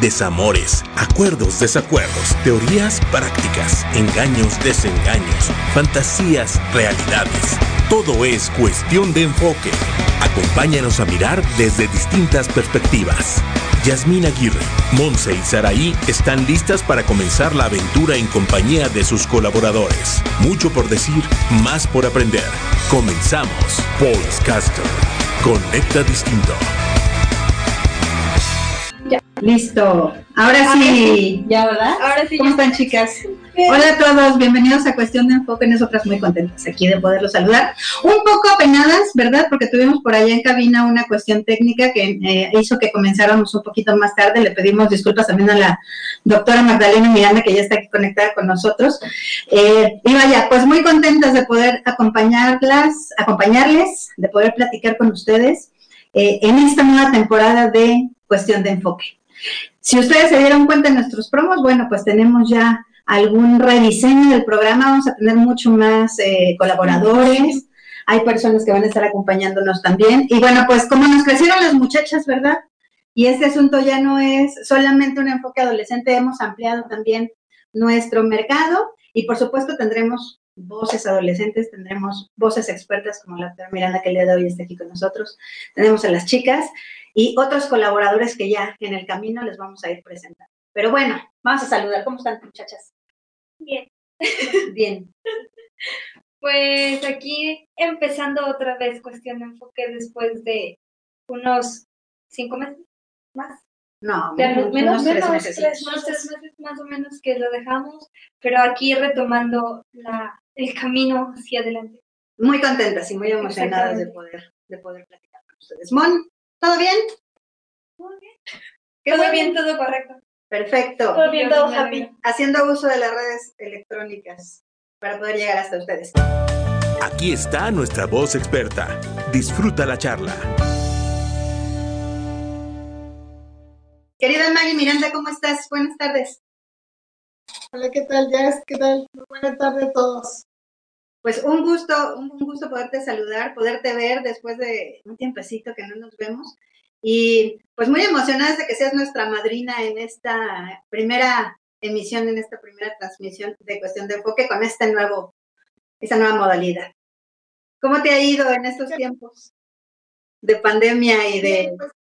desamores, acuerdos, desacuerdos, teorías, prácticas, engaños, desengaños, fantasías, realidades. Todo es cuestión de enfoque. Acompáñanos a mirar desde distintas perspectivas. Yasmín Aguirre, Monse y Saraí están listas para comenzar la aventura en compañía de sus colaboradores. Mucho por decir, más por aprender. Comenzamos. Caster. Conecta distinto. Listo. Ahora sí. Ya, ¿verdad? Ahora sí. ¿Cómo están, chicas? Hola a todos, bienvenidos a Cuestión de Enfoque. Nosotras muy contentas aquí de poderlos saludar. Un poco apenadas, ¿verdad? Porque tuvimos por allá en cabina una cuestión técnica que eh, hizo que comenzáramos un poquito más tarde. Le pedimos disculpas también a la doctora Magdalena Miranda, que ya está aquí conectada con nosotros. Eh, y vaya, pues muy contentas de poder acompañarlas, acompañarles, de poder platicar con ustedes eh, en esta nueva temporada de Cuestión de Enfoque. Si ustedes se dieron cuenta en nuestros promos, bueno, pues tenemos ya algún rediseño del programa, vamos a tener mucho más eh, colaboradores, hay personas que van a estar acompañándonos también. Y bueno, pues como nos crecieron las muchachas, ¿verdad? Y este asunto ya no es solamente un enfoque adolescente, hemos ampliado también nuestro mercado y por supuesto tendremos voces adolescentes, tendremos voces expertas como la doctora Miranda que el día de hoy está aquí con nosotros, tenemos a las chicas y otros colaboradores que ya en el camino les vamos a ir presentando. Pero bueno, vamos a saludar. ¿Cómo están, muchachas? Bien. Bien. Pues aquí empezando otra vez cuestión de enfoque después de unos cinco meses más. No, menos, menos, tres, meses, tres, meses más o menos que lo dejamos, pero aquí retomando la, el camino hacia adelante. Muy contentas y muy emocionadas de poder, de poder platicar con ustedes. Mon, ¿Todo bien? Muy bien. todo bien, todo correcto. Perfecto. Todo bien, todo happy. Haciendo uso de las redes electrónicas para poder llegar hasta ustedes. Aquí está nuestra voz experta. Disfruta la charla. Querida Maggie Miranda, ¿cómo estás? Buenas tardes. Hola, ¿qué tal, Jess? ¿Qué tal? Muy buena tarde a todos. Pues un gusto, un, gusto poderte saludar, poderte ver después de un tiempecito que no nos vemos. Y pues muy emocionadas de que seas nuestra madrina en esta primera emisión, en esta primera transmisión de Cuestión de Enfoque con este nuevo, esta nueva modalidad. ¿Cómo te ha ido en estos tiempos de pandemia y de... Pues,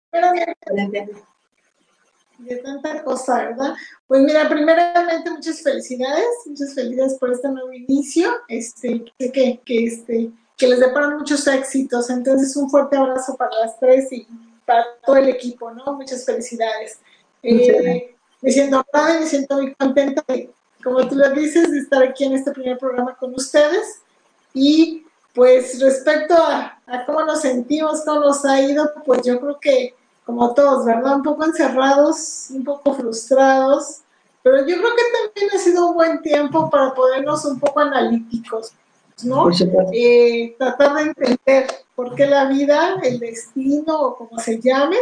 de tanta cosa, ¿verdad? Pues mira, primeramente muchas felicidades, muchas felicidades por este nuevo inicio, este, que, que, este, que les deparan muchos éxitos, entonces un fuerte abrazo para las tres y para todo el equipo, ¿no? Muchas felicidades. Eh, me siento honrada y me siento muy contenta de, como tú lo dices, de estar aquí en este primer programa con ustedes y pues respecto a, a cómo nos sentimos, cómo nos ha ido, pues yo creo que como todos, ¿verdad? Un poco encerrados, un poco frustrados, pero yo creo que también ha sido un buen tiempo para podernos un poco analíticos, ¿no? Eh, tratar de entender por qué la vida, el destino o como se llame,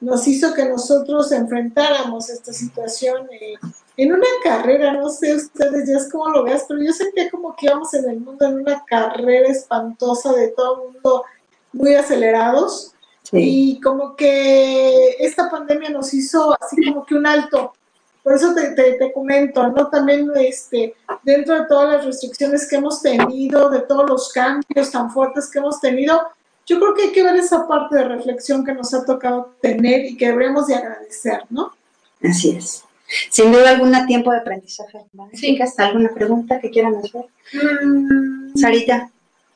nos hizo que nosotros enfrentáramos esta situación eh, en una carrera, no sé ustedes ya es como lo veas, pero yo sentía como que íbamos en el mundo en una carrera espantosa de todo el mundo muy acelerados, y como que esta pandemia nos hizo así como que un alto. Por eso te, te, comento, ¿no? También este, dentro de todas las restricciones que hemos tenido, de todos los cambios tan fuertes que hemos tenido, yo creo que hay que ver esa parte de reflexión que nos ha tocado tener y que deberíamos de agradecer, ¿no? Así es. Sin duda alguna tiempo de aprendizaje. Sí. ¿Alguna pregunta que quieran hacer? Mm. Sarita.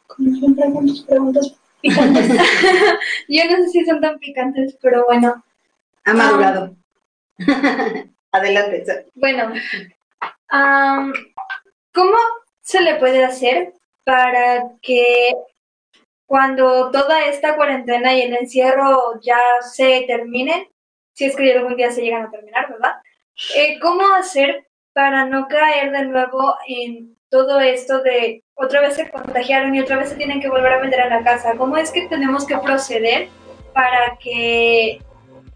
Como siempre, algunas preguntas picantes. Yo no sé si son tan picantes, pero bueno. Ha madurado. Adelante. Bueno, ¿cómo se le puede hacer para que cuando toda esta cuarentena y el encierro ya se terminen, si es que algún día se llegan a terminar, ¿verdad? Eh, ¿Cómo hacer para no caer de nuevo en todo esto de otra vez se contagiaron y otra vez se tienen que volver a meter a la casa? ¿Cómo es que tenemos que proceder para que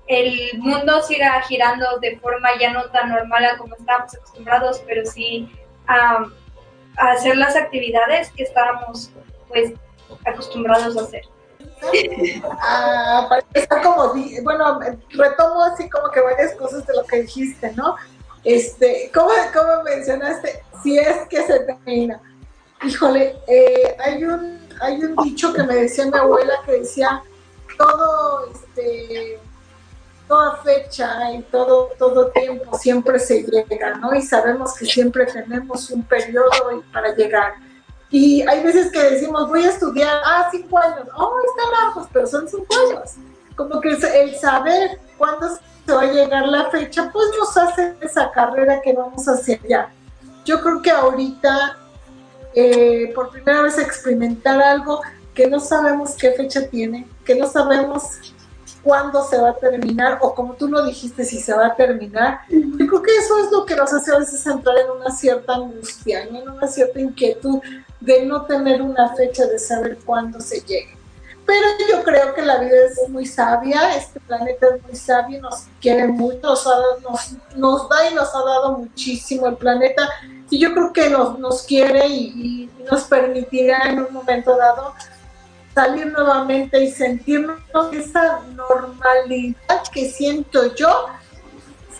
el mundo siga girando de forma ya no tan normal como estábamos acostumbrados, pero sí a, hacer las actividades que estábamos pues acostumbrados a hacer. Ah, bueno, retomo así como que varias cosas de lo que dijiste, ¿no? Este, ¿cómo, cómo mencionaste? Si es que se termina. Híjole, eh, hay, un, hay un dicho que me decía mi abuela que decía, todo, este, toda fecha y todo, todo tiempo siempre se llega, ¿no? Y sabemos que siempre tenemos un periodo para llegar. Y hay veces que decimos, voy a estudiar, ah, cinco años, oh, está largo, pero son cinco años. Como que el saber cuándo se va a llegar la fecha, pues nos hace esa carrera que vamos a hacer ya. Yo creo que ahorita, eh, por primera vez, experimentar algo que no sabemos qué fecha tiene, que no sabemos cuándo se va a terminar o como tú lo dijiste, si se va a terminar. Yo creo que eso es lo que nos hace a veces entrar en una cierta angustia, en una cierta inquietud de no tener una fecha de saber cuándo se llegue. Pero yo creo que la vida es muy sabia, este planeta es muy sabio, nos quiere mucho, nos, nos, da y nos ha dado muchísimo el planeta y yo creo que nos, nos quiere y nos permitirá en un momento dado salir nuevamente y sentirnos esa normalidad que siento yo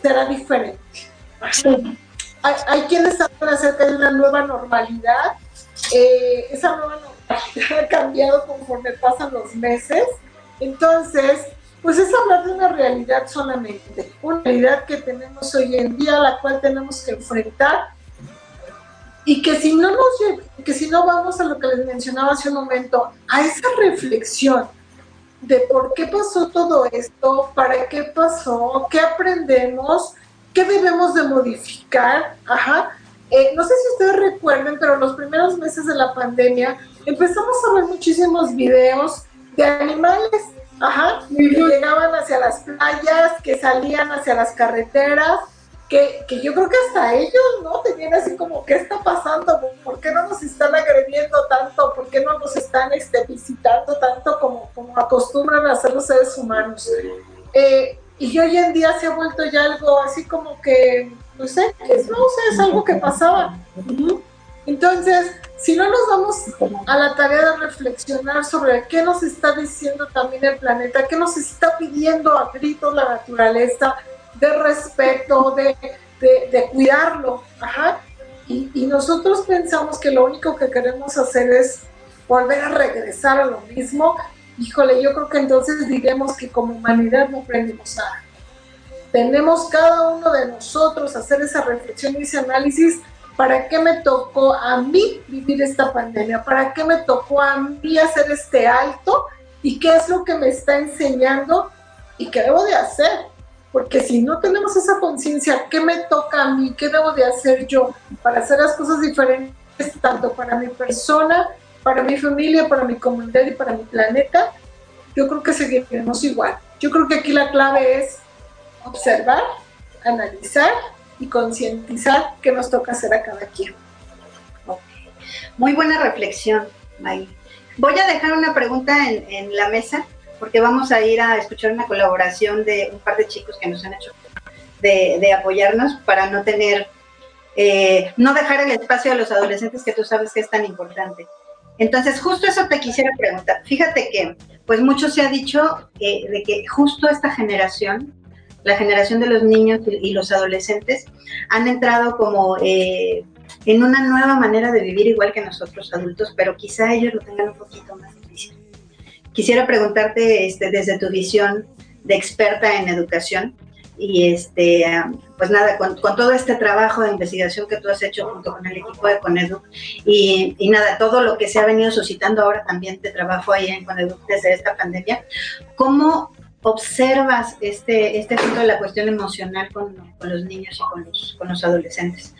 será diferente. Hay, quienes hablan acerca de una nueva normalidad. Eh, esa nueva normalidad ha cambiado conforme pasan los meses. Entonces, pues es hablar de una realidad solamente, una realidad que tenemos hoy en día, la cual tenemos que enfrentar y que si no nos que si no vamos a lo que les mencionaba hace un momento, a esa reflexión de por qué pasó todo esto, para qué pasó, qué aprendemos, qué debemos de modificar, ajá. Eh, no sé si ustedes recuerden, pero los primeros meses de la pandemia empezamos a ver muchísimos videos de animales, ajá, que llegaban hacia las playas, que salían hacia las carreteras, que, que, yo creo que hasta ellos, ¿no? Tenían así como, ¿qué está pasando? ¿Por qué no nos están agrediendo tanto? ¿Por qué no nos están este, visitando tanto como, como acostumbran a hacer los seres humanos? Eh, y hoy en día se ha vuelto ya algo así como que, no sé, es, no sé, es algo que pasaba. Entonces, si no nos vamos a la tarea de reflexionar sobre qué nos está diciendo también el planeta, qué nos está pidiendo a gritos la naturaleza, de respeto, de, de, cuidarlo. Y, nosotros pensamos que lo único que queremos hacer es volver a regresar a lo mismo. Híjole, yo creo que entonces diremos que como humanidad no aprendimos nada. Tenemos cada uno de nosotros hacer esa reflexión y ese análisis. ¿Para qué me tocó a mí vivir esta pandemia? ¿Para qué me tocó a mí hacer este alto? ¿Y qué es lo que me está enseñando? ¿Y qué debo de hacer? porque si no tenemos esa conciencia, ¿qué me toca a mí? ¿Qué debo de hacer yo para hacer las cosas diferentes, tanto para mi persona, para mi familia, para mi comunidad y para mi planeta? Yo creo que seguiremos igual. Yo creo que aquí la clave es observar, analizar y concientizar qué nos toca hacer a cada quien. Muy buena reflexión, May. Voy a dejar una pregunta en, la mesa porque vamos a ir a escuchar una colaboración de un par de chicos que nos han hecho de, apoyarnos para no tener, eh, no dejar el espacio a los adolescentes que tú sabes que es tan importante. Entonces, justo eso te quisiera preguntar. Fíjate que, pues mucho se ha dicho eh, de que justo esta generación, la generación de los niños y, los adolescentes, han entrado como eh, en una nueva manera de vivir igual que nosotros adultos, pero quizá ellos lo tengan un poquito más Quisiera preguntarte este, desde tu visión de experta en educación y este, pues nada, con, todo este trabajo de investigación que tú has hecho junto con el equipo de Coneduc y, nada, todo lo que se ha venido suscitando ahora también de trabajo ahí en Coneduc desde esta pandemia, ¿cómo observas este, este de la cuestión emocional con, los niños y con los, con los adolescentes?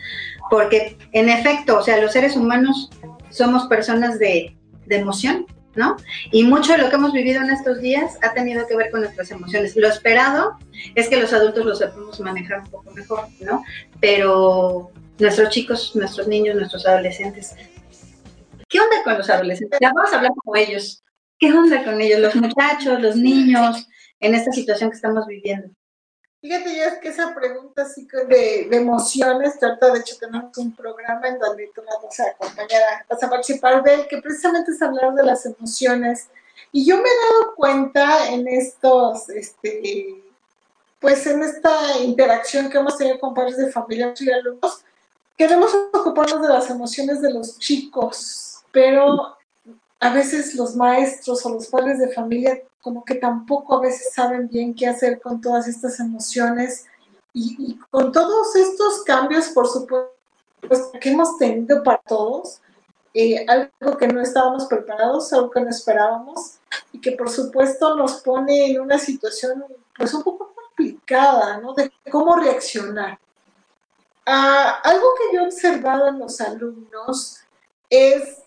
Porque en efecto, o sea, los seres humanos somos personas de, de emoción, ¿no? Y mucho de lo que hemos vivido en estos días ha tenido que ver con nuestras emociones. Lo esperado es que los adultos lo sepamos manejar un poco mejor, ¿no? Pero nuestros chicos, nuestros niños, nuestros adolescentes, ¿qué onda con los adolescentes? Ya vamos a hablar con ellos. ¿Qué onda con ellos? Los muchachos, los niños, en esta situación que estamos viviendo. Fíjate, ya es que esa pregunta así de, de emociones, trata de hecho tenemos un programa en donde tú vas a acompañar, vas a participar de él, que precisamente es hablar de las emociones. Y yo me he dado cuenta en estos, este, pues en esta interacción que hemos tenido con padres de familia y alumnos, queremos ocuparnos de las emociones de los chicos, pero a veces los maestros o los padres de familia como que tampoco a veces saben bien qué hacer con todas estas emociones y, con todos estos cambios, por supuesto, que hemos tenido para todos, eh, algo que no estábamos preparados, algo que no esperábamos y que por supuesto nos pone en una situación pues un poco complicada, ¿no? De cómo reaccionar. Ah, algo que yo he observado en los alumnos es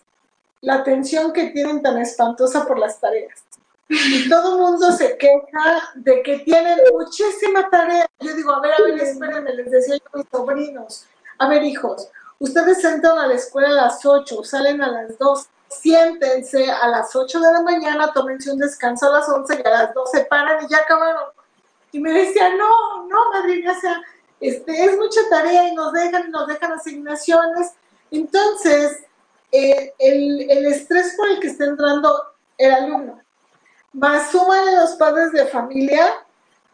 la tensión que tienen tan espantosa por las tareas. Y todo el mundo se queja de que tienen muchísima tarea. Yo digo, a ver, a ver, espérenme, les decía yo a mis sobrinos, a ver, hijos, ustedes entran a la escuela a las 8, salen a las 2, siéntense a las 8 de la mañana, tómense un descanso a las 11 y a las 12 paran y ya acabaron. Y me decía, no, no, madrina, o sea, este, es mucha tarea y nos dejan, nos dejan asignaciones. Entonces, el, el estrés por el que está entrando el alumno, más suman los padres de familia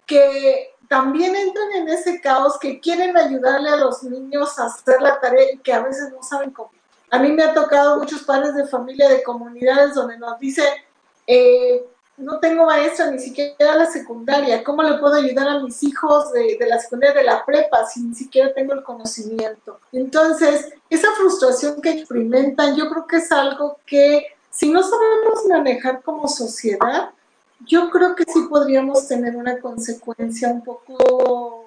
que también entran en ese caos, que quieren ayudarle a los niños a hacer la tarea y que a veces no saben cómo. A mí me ha tocado muchos padres de familia de comunidades donde nos dicen, eh, no tengo maestra ni siquiera la secundaria, ¿cómo le puedo ayudar a mis hijos de, de, la secundaria, de la prepa, si ni siquiera tengo el conocimiento? Entonces, esa frustración que experimentan, yo creo que es algo que si no sabemos manejar como sociedad, yo creo que sí podríamos tener una consecuencia un poco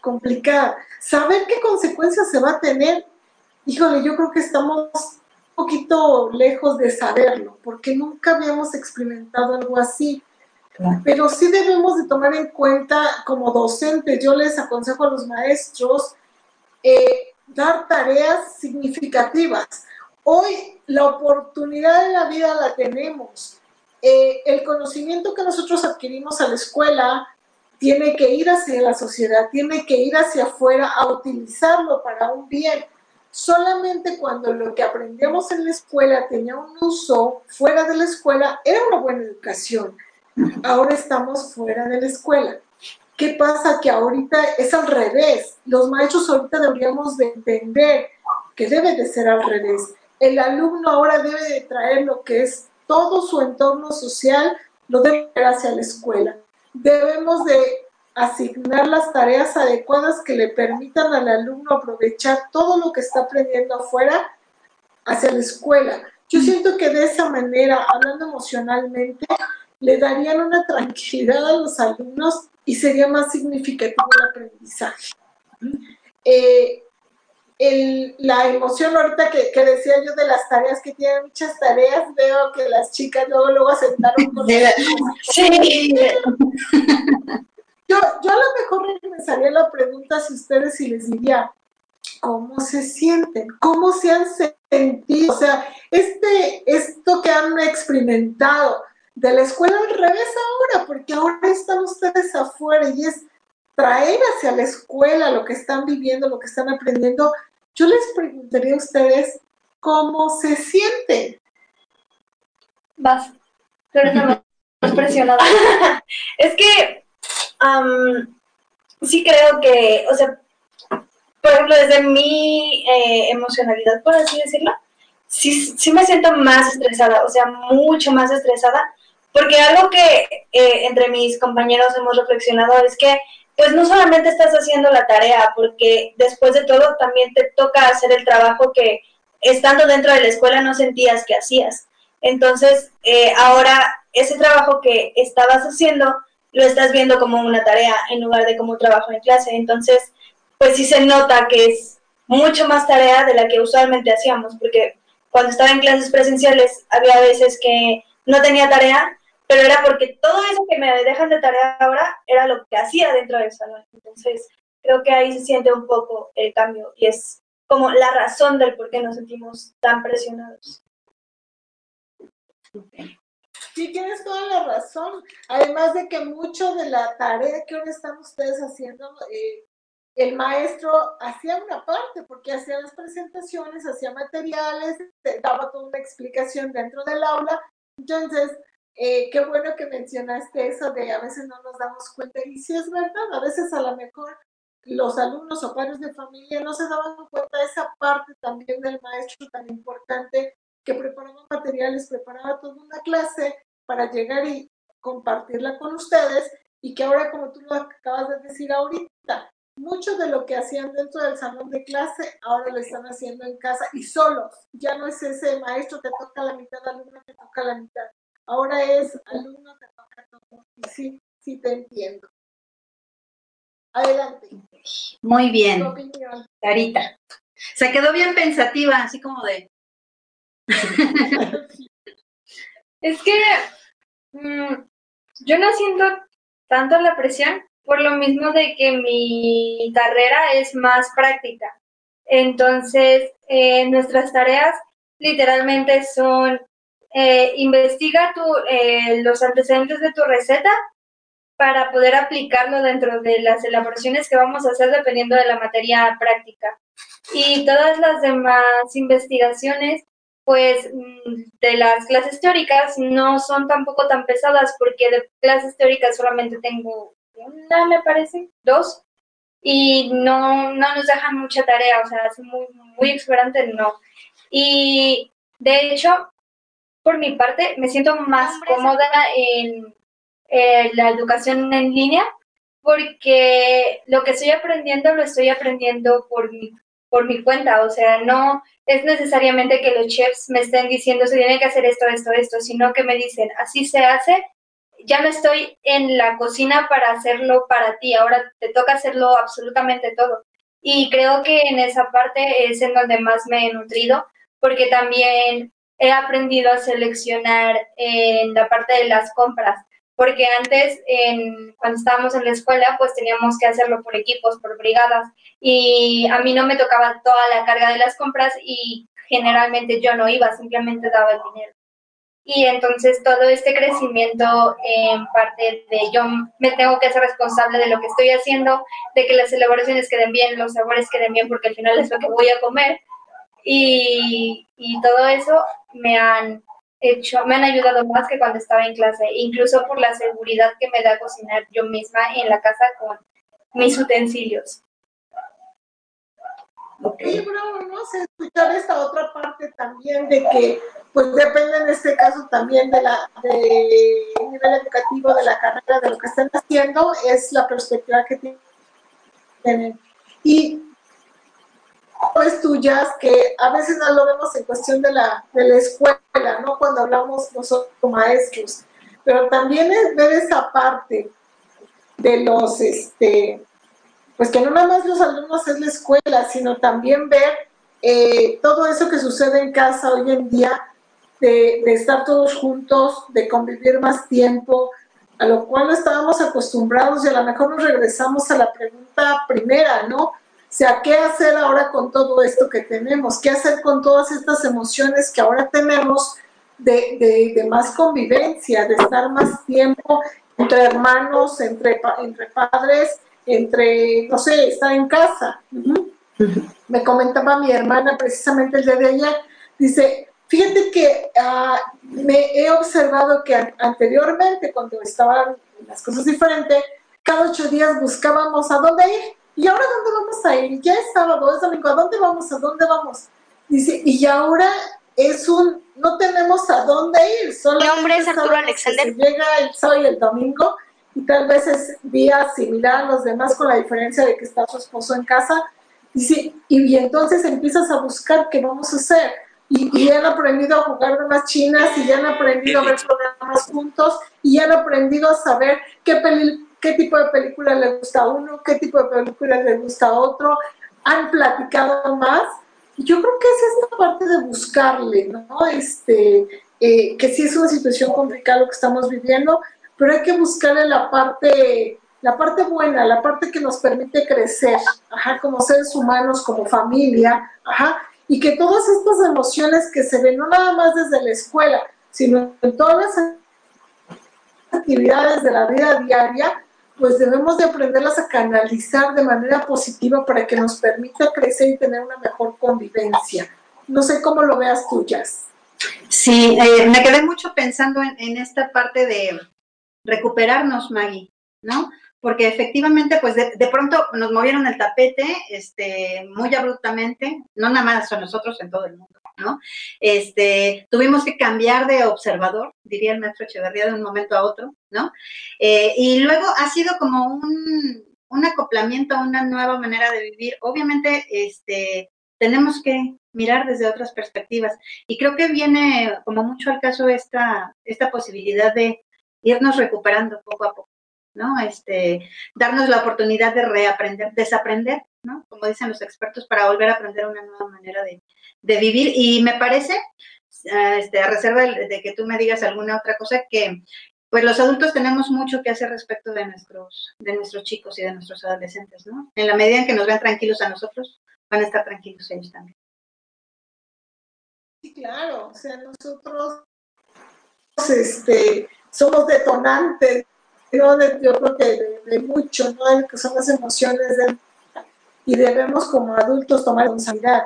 complicada. Saber qué consecuencias se va a tener, híjole, yo creo que estamos poquito lejos de saberlo, porque nunca habíamos experimentado algo así. Pero sí debemos de tomar en cuenta como docentes, yo les aconsejo a los maestros, eh, dar tareas significativas. Hoy la oportunidad de la vida la tenemos. Eh, el conocimiento que nosotros adquirimos a la escuela tiene que ir hacia la sociedad, tiene que ir hacia afuera a utilizarlo para un bien. Solamente cuando lo que aprendíamos en la escuela tenía un uso fuera de la escuela, era una buena educación. Ahora estamos fuera de la escuela. ¿Qué pasa? Que ahorita es al revés. Los maestros ahorita deberíamos de entender que debe de ser al revés el alumno ahora debe de traer lo que es todo su entorno social, lo debe traer hacia la escuela. Debemos de asignar las tareas adecuadas que le permitan al alumno aprovechar todo lo que está aprendiendo afuera hacia la escuela. Yo mm. siento que de esa manera, hablando emocionalmente, le darían una tranquilidad a los alumnos y sería más significativo el aprendizaje. Eh, la emoción ahorita que, decía yo de las tareas, que tienen muchas tareas, veo que las chicas luego, luego aceptaron con Sí. Yo, yo a lo mejor regresaría la pregunta a ustedes y les diría, ¿cómo se sienten? ¿Cómo se han sentido? O sea, este, esto que han experimentado de la escuela al revés ahora, porque ahora están ustedes afuera y es traer hacia la escuela lo que están viviendo, lo que están aprendiendo, yo les preguntaría a ustedes cómo se sienten. Vas, más presionada. es que sí creo que, o sea, por ejemplo, desde mi eh, emocionalidad, por así decirlo, sí, sí me siento más estresada, o sea, mucho más estresada, porque algo que eh, entre mis compañeros hemos reflexionado es que pues no solamente estás haciendo la tarea, porque después de todo también te toca hacer el trabajo que estando dentro de la escuela no sentías que hacías. Entonces, eh, ahora ese trabajo que estabas haciendo lo estás viendo como una tarea en lugar de como un trabajo en clase. Entonces, pues sí se nota que es mucho más tarea de la que usualmente hacíamos, porque cuando estaba en clases presenciales había veces que no tenía tarea, pero era porque todo eso que me dejan de tarea ahora era lo que hacía dentro del salón. Entonces, creo que ahí se siente un poco el cambio y es como la razón del por qué nos sentimos tan presionados. Sí, tienes toda la razón. Además de que mucho de la tarea que ahora están ustedes haciendo, eh, el maestro hacía una parte, porque hacía las presentaciones, hacía materiales, daba toda una explicación dentro del aula. Entonces, eh, qué bueno que mencionaste eso de a veces no nos damos cuenta. Y sí es verdad, a veces a lo mejor los alumnos o padres de familia no se daban cuenta de esa parte también del maestro tan importante que preparaba materiales, preparaba toda una clase para llegar y compartirla con ustedes y que ahora, como tú lo acabas de decir ahorita, mucho de lo que hacían dentro del salón de clase ahora lo están haciendo en casa y solos. Ya no es ese maestro te toca la mitad, alumno te toca la mitad. Ahora es alumno te toca todo. Y sí, sí te entiendo. Adelante. Muy bien. Carita. Se quedó bien pensativa, así como de. Es que mm, yo no siento tanto la presión por lo mismo de que mi carrera es más práctica. Entonces, eh, nuestras tareas literalmente son eh, investiga tu, eh, los antecedentes de tu receta para poder aplicarlo dentro de las elaboraciones que vamos a hacer dependiendo de la materia práctica. Y todas las demás investigaciones, pues mm, de las clases teóricas no son tampoco tan pesadas porque de clases teóricas solamente tengo una, me parece, dos, y no, no nos dejan mucha tarea, o sea, es muy, muy exuberante, no. Y de hecho, por mi parte, me siento más cómoda en eh, la educación en línea, porque lo que estoy aprendiendo lo estoy aprendiendo por mi, por mi cuenta, o sea, no es necesariamente que los chefs me estén diciendo se tiene que hacer esto, esto, esto, sino que me dicen así se hace, ya no estoy en la cocina para hacerlo para ti, ahora te toca hacerlo absolutamente todo. Y creo que en esa parte es en donde más me he nutrido, porque también he aprendido a seleccionar en la parte de las compras porque antes, en, cuando estábamos en la escuela, pues teníamos que hacerlo por equipos, por brigadas, y a mí no me tocaba toda la carga de las compras y generalmente yo no iba, simplemente daba el dinero. Y entonces todo este crecimiento en parte de yo me tengo que ser responsable de lo que estoy haciendo, de que las elaboraciones queden bien, los sabores queden bien, porque al final es lo que voy a comer. Y, y todo eso me han hecho, me han ayudado más que cuando estaba en clase, incluso por la seguridad que me da cocinar yo misma en la casa con mis utensilios. Okay. bravo, ¿no? escuchar esta otra parte también de que, pues depende en este caso también de la de nivel educativo, de la carrera, de lo que están haciendo, es la perspectiva que tienen. Y pues tuyas que a veces no lo vemos en cuestión de la, de la escuela, ¿no? Cuando hablamos nosotros maestros, pero también es ver esa parte de los, este, pues que no nada más los alumnos es la escuela, sino también ver eh, todo eso que sucede en casa hoy en día, de, de estar todos juntos, de convivir más tiempo, a lo cual no estábamos acostumbrados y a lo mejor nos regresamos a la pregunta primera, ¿no? O sea, ¿qué hacer ahora con todo esto que tenemos? ¿Qué hacer con todas estas emociones que ahora tenemos de, de, más convivencia, de estar más tiempo entre hermanos, entre, entre padres, entre, no sé, estar en casa? Me comentaba mi hermana precisamente el día de ayer, dice, fíjate que uh, me he observado que anteriormente, cuando estaban las cosas diferentes, cada ocho días buscábamos a dónde ir ¿y ahora dónde vamos a ir? Ya es sábado, es domingo, ¿a dónde vamos? ¿A dónde vamos? Dice, y ahora es un, no tenemos a dónde ir. ¿Qué hombre es Arturo Alexander? Llega el sábado y el domingo y tal vez es día similar a los demás con la diferencia de que está su esposo en casa. Dice, y, entonces empiezas a buscar qué vamos a hacer. Y, y, han aprendido a jugar de más chinas y ya han aprendido a ver programas juntos y ya han aprendido a saber qué película qué tipo de película le gusta a uno, qué tipo de película le gusta a otro, han platicado más. Y yo creo que es esta parte de buscarle, ¿no? Este, eh, que sí es una situación complicada lo que estamos viviendo, pero hay que buscarle la parte, la parte buena, la parte que nos permite crecer, ajá, como seres humanos, como familia, ajá, y que todas estas emociones que se ven, no nada más desde la escuela, sino en todas las actividades de la vida diaria, pues debemos de aprenderlas a canalizar de manera positiva para que nos permita crecer y tener una mejor convivencia. No sé cómo lo veas tú, Jazz. Sí, eh, me quedé mucho pensando en, esta parte de recuperarnos, Maggie, ¿no? Porque efectivamente, pues de, de, pronto nos movieron el tapete, este, muy abruptamente, no nada más son nosotros en todo el mundo, ¿no? Este, tuvimos que cambiar de observador, diría el maestro Echeverría, de un momento a otro, ¿no? Eh, y luego ha sido como un, un acoplamiento a una nueva manera de vivir. Obviamente, este, tenemos que mirar desde otras perspectivas. Y creo que viene como mucho al caso esta, esta posibilidad de irnos recuperando poco a poco, ¿no? Este, darnos la oportunidad de reaprender, desaprender, ¿no? Como dicen los expertos, para volver a aprender una nueva manera de, vivir. Y me parece, este, a reserva de que tú me digas alguna otra cosa, que pues los adultos tenemos mucho que hacer respecto de nuestros, de nuestros chicos y de nuestros adolescentes, ¿no? En la medida en que nos vean tranquilos a nosotros, van a estar tranquilos ellos también. Sí, claro, o sea, nosotros este, somos detonantes, ¿no? yo creo que de, mucho, ¿no? que son las emociones de, y debemos como adultos tomar responsabilidad.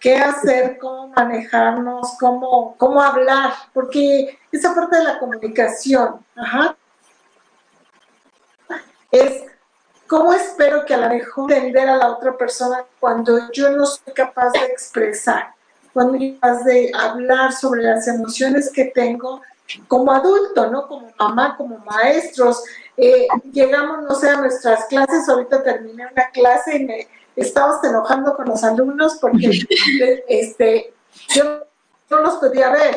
¿Qué hacer? ¿Cómo manejarnos? ¿Cómo, cómo hablar? Porque esa parte de la comunicación, ajá, es ¿cómo espero que a lo mejor entender a la otra persona cuando yo no soy capaz de expresar? Cuando soy capaz de hablar sobre las emociones que tengo como adulto, ¿no? Como mamá, como maestros. Eh, llegamos, no sé, a nuestras clases, ahorita terminé una clase y me estábamos enojando con los alumnos porque este, yo no los podía ver.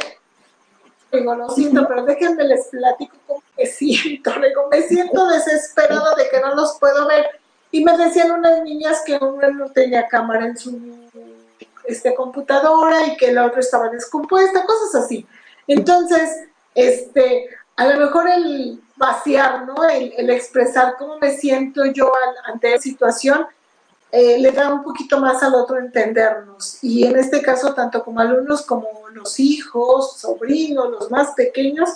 Digo, lo siento, pero déjenme les platico cómo me siento. Digo, me siento desesperada de que no los puedo ver. Y me decían unas niñas que una no tenía cámara en su este, computadora y que la otra estaba descompuesta, cosas así. Entonces, este, a lo mejor el vaciar, ¿no? El, el expresar cómo me siento yo al, ante la situación, eh, le da un poquito más al otro entendernos. Y en este caso, tanto como alumnos como los hijos, sobrinos, los más pequeños,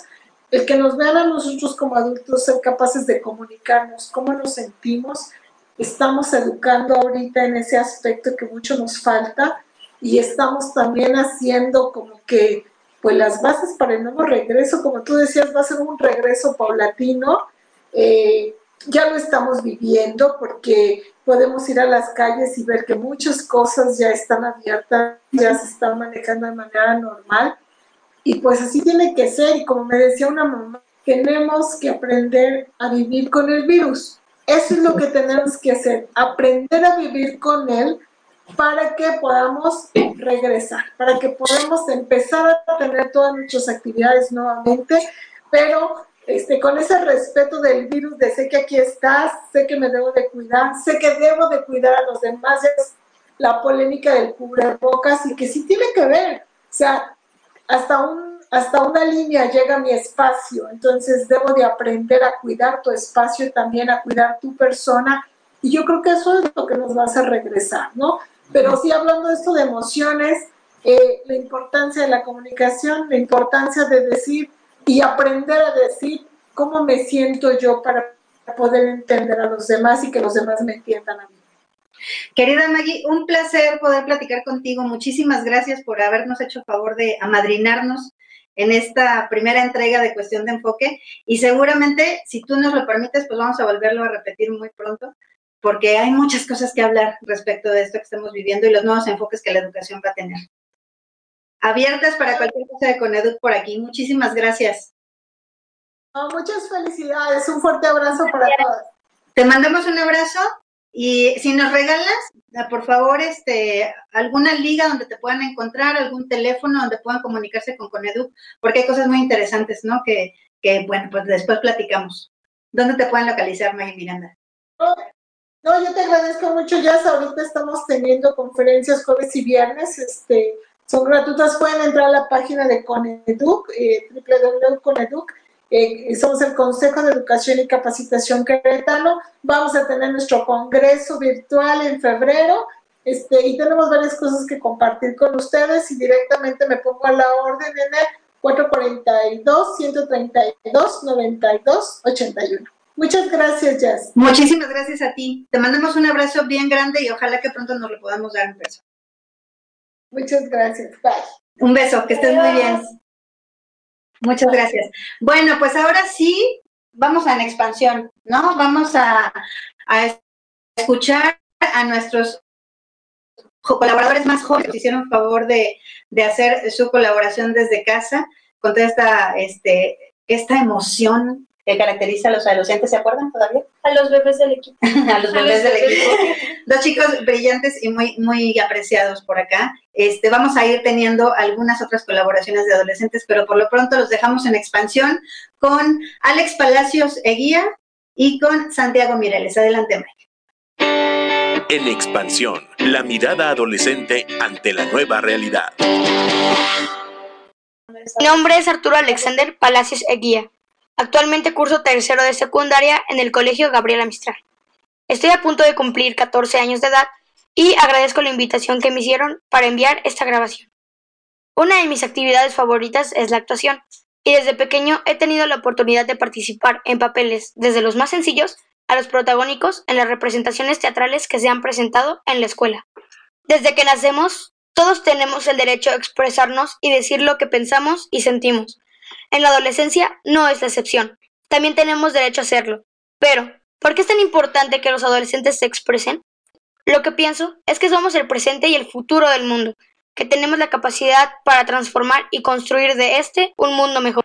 el que nos vean a nosotros como adultos ser capaces de comunicarnos cómo nos sentimos, estamos educando ahorita en ese aspecto que mucho nos falta y estamos también haciendo como que pues las bases para el nuevo regreso, como tú decías, va a ser un regreso paulatino, eh, ya lo estamos viviendo porque podemos ir a las calles y ver que muchas cosas ya están abiertas, ya se están manejando de manera normal. Y pues así tiene que ser. Y como me decía una mamá, tenemos que aprender a vivir con el virus. Eso es lo que tenemos que hacer, aprender a vivir con él para que podamos regresar, para que podamos empezar a tener todas nuestras actividades nuevamente, pero este, con ese respeto del virus de sé que aquí estás, sé que me debo de cuidar, sé que debo de cuidar a los demás, es la polémica del cubrebocas y que sí tiene que ver, o sea, hasta, un, hasta una línea llega mi espacio, entonces debo de aprender a cuidar tu espacio y también a cuidar tu persona y yo creo que eso es lo que nos va a hacer regresar, ¿no? Pero sí hablando de esto de emociones, eh, la importancia de la comunicación, la importancia de decir y aprender a decir cómo me siento yo para poder entender a los demás y que los demás me entiendan a mí. Querida Maggie, un placer poder platicar contigo. Muchísimas gracias por habernos hecho favor de amadrinarnos en esta primera entrega de Cuestión de Enfoque y seguramente, si tú nos lo permites, pues vamos a volverlo a repetir muy pronto porque hay muchas cosas que hablar respecto de esto que estamos viviendo y los nuevos enfoques que la educación va a tener abiertas para cualquier cosa de Coneduc por aquí. Muchísimas gracias. muchas felicidades, un fuerte abrazo para todos. Te mandamos un abrazo y si nos regalas, ah, por favor, este, alguna liga donde te puedan encontrar, algún teléfono donde puedan comunicarse con Coneduc, porque hay cosas muy interesantes, ¿no? Que, que bueno, pues después platicamos. ¿Dónde te pueden localizar, Maggie Miranda? No, yo te agradezco mucho, ya ahorita estamos teniendo conferencias jueves y viernes, este, son gratuitas, pueden entrar a la página de Coneduc, eh, www.coneduc, eh, somos el Consejo de Educación y Capacitación Querétaro, vamos a tener nuestro congreso virtual en febrero, este, y tenemos varias cosas que compartir con ustedes. Y directamente me pongo a la orden en el 442-132-92-81. Muchas gracias, Jazz. Muchísimas gracias a ti. Te mandamos un abrazo bien grande y ojalá que pronto nos lo podamos dar un beso. Muchas gracias. Bye. Un beso, que estés muy bien. Muchas gracias. Bueno, pues ahora sí, vamos a la expansión, ¿no? Vamos a, a escuchar a nuestros colaboradores más jóvenes que hicieron favor de, de, hacer su colaboración desde casa con toda esta, este, esta emoción que caracteriza a los adolescentes, ¿se acuerdan todavía? A los bebés del equipo. a los bebés del equipo. Dos chicos brillantes y muy, muy apreciados por acá. Este, vamos a ir teniendo algunas otras colaboraciones de adolescentes, pero por lo pronto los dejamos en expansión con Alex Palacios Eguía y con Santiago Mireles. Adelante, Mike. En expansión, la mirada adolescente ante la nueva realidad. Mi nombre es Arturo Alexander Palacios Eguía. Actualmente curso tercero de secundaria en el Colegio Gabriela Mistral. Estoy a punto de cumplir 14 años de edad y agradezco la invitación que me hicieron para enviar esta grabación. Una de mis actividades favoritas es la actuación, y desde pequeño he tenido la oportunidad de participar en papeles desde los más sencillos a los protagónicos en las representaciones teatrales que se han presentado en la escuela. Desde que nacemos, todos tenemos el derecho a expresarnos y decir lo que pensamos y sentimos, en la adolescencia no es la excepción. También tenemos derecho a hacerlo. Pero, ¿por qué es tan importante que los adolescentes se expresen? Lo que pienso es que somos el presente y el futuro del mundo, que tenemos la capacidad para transformar y construir de este un mundo mejor.